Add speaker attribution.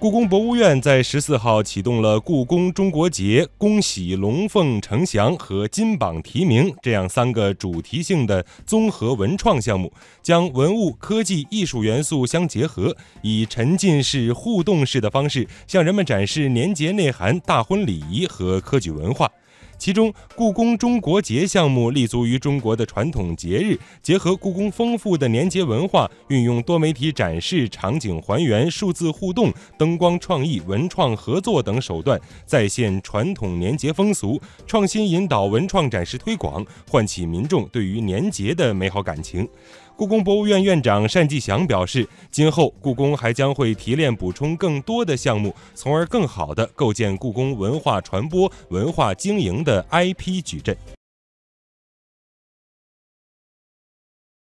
Speaker 1: 故宫博物院在十四号启动了“故宫中国节”“恭喜龙凤呈祥”和“金榜题名”这样三个主题性的综合文创项目，将文物、科技、艺术元素相结合，以沉浸式、互动式的方式向人们展示年节内涵、大婚礼仪和科举文化。其中，故宫中国节项目立足于中国的传统节日，结合故宫丰富的年节文化，运用多媒体展示、场景还原、数字互动、灯光创意、文创合作等手段，再现传统年节风俗，创新引导文创展示推广，唤起民众对于年节的美好感情。故宫博物院院长单霁翔表示，今后故宫还将会提炼补充更多的项目，从而更好地构建故宫文化传播、文化经营的 IP 矩阵。